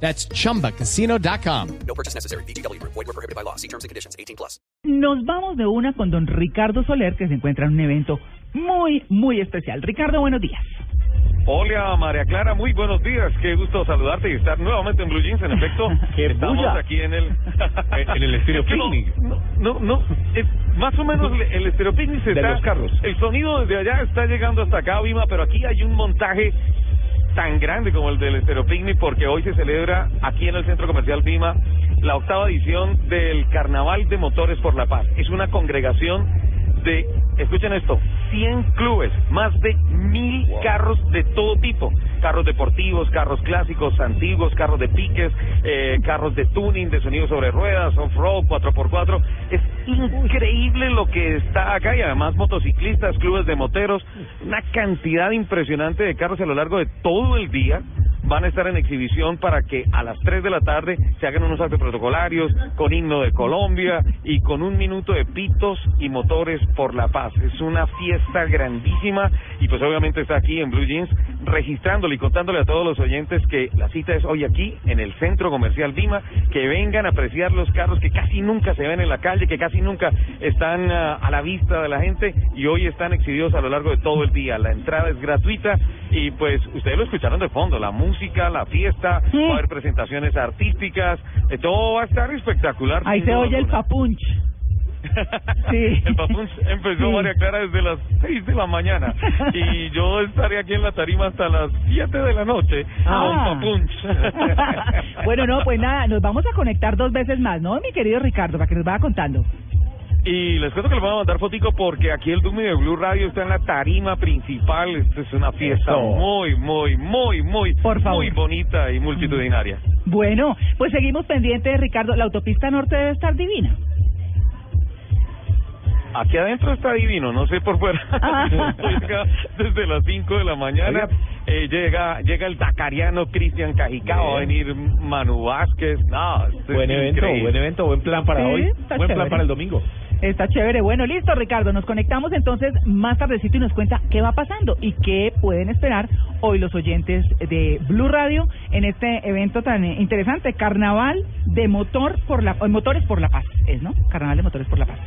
That's chumbacasino.com. No purchase necessary. BGW. Void were prohibited by law. See terms and conditions. 18 plus. Nos vamos de una con don Ricardo Soler, que se encuentra en un evento muy, muy especial. Ricardo, buenos días. Hola María Clara, muy buenos días, qué gusto saludarte y estar nuevamente en Blue Jeans, en efecto, ¡Qué estamos bulla! aquí en el En el Estéreo Es que no- Picnic. No, no, no, es más o menos el- el Estéreo Picnic se De está, los carros. el sonido desde allá está llegando hasta acá, Vima, pero aquí hay un montaje tan grande como el del Estéreo Picnic porque hoy se celebra aquí en el Centro Comercial Vima la octava edición del Carnaval de Motores por la Paz. Es una congregación de, escuchen esto, 100 clubes, más de mil carros de todo tipo, carros deportivos, carros clásicos, antiguos, carros de piques, eh, carros de tuning, de sonido sobre ruedas, off-road, 4x4. Es increíble lo que está acá y además motociclistas, clubes de moteros, una cantidad impresionante de carros a lo largo de todo el día van a estar en exhibición para que a las 3 de la tarde se hagan unos actos protocolarios con himno de Colombia y con un minuto de pitos y motores por la paz. Es una fiesta grandísima y pues obviamente está aquí en Blue Jeans registrándole y contándole a todos los oyentes que la cita es hoy aquí en el Centro Comercial Vima, que vengan a apreciar los carros que casi nunca se ven en la calle, que casi nunca están ah, a la vista de la gente y hoy están exhibidos a lo largo de todo el día. La entrada es gratuita y pues ustedes lo escucharon de fondo, la música, la fiesta, Sí. va a haber presentaciones artísticas, eh, todo va a estar espectacular. Ahí se oye el alguna. papunch. Sí. El Papunch empezó Sí. María Clara desde las 6 de la mañana y yo estaré aquí en la tarima hasta las 7 de la noche Ah. con Papunch. bueno, no, pues nada, nos vamos a conectar dos veces más, ¿no, mi querido Ricardo? Para que nos vaya contando. Y les cuento que les voy a mandar fotico porque aquí el Dumi de Blue Radio está en la tarima principal. Esta es una fiesta Eso. muy, muy, muy, muy, Por favor. muy bonita y multitudinaria. Bueno, pues seguimos pendientes, Ricardo. La autopista norte debe estar divina. Aquí adentro está divino, no sé por fuera. Ah. llega desde las 5 de la mañana. Oiga. eh, llega llega el dacariano Cristian Cajicao, va a venir Manu Vázquez. No, Buen evento, increíble. buen evento, buen plan para Sí, hoy, buen chévere. plan para el domingo. Está chévere. Bueno, listo, Ricardo. Nos conectamos entonces más tardecito y nos cuenta qué va pasando y qué pueden esperar hoy los oyentes de Blue Radio en este evento tan eh, interesante, Carnaval de Motor por la eh, Motores por la Paz, es, ¿no? Carnaval de Motores por la Paz.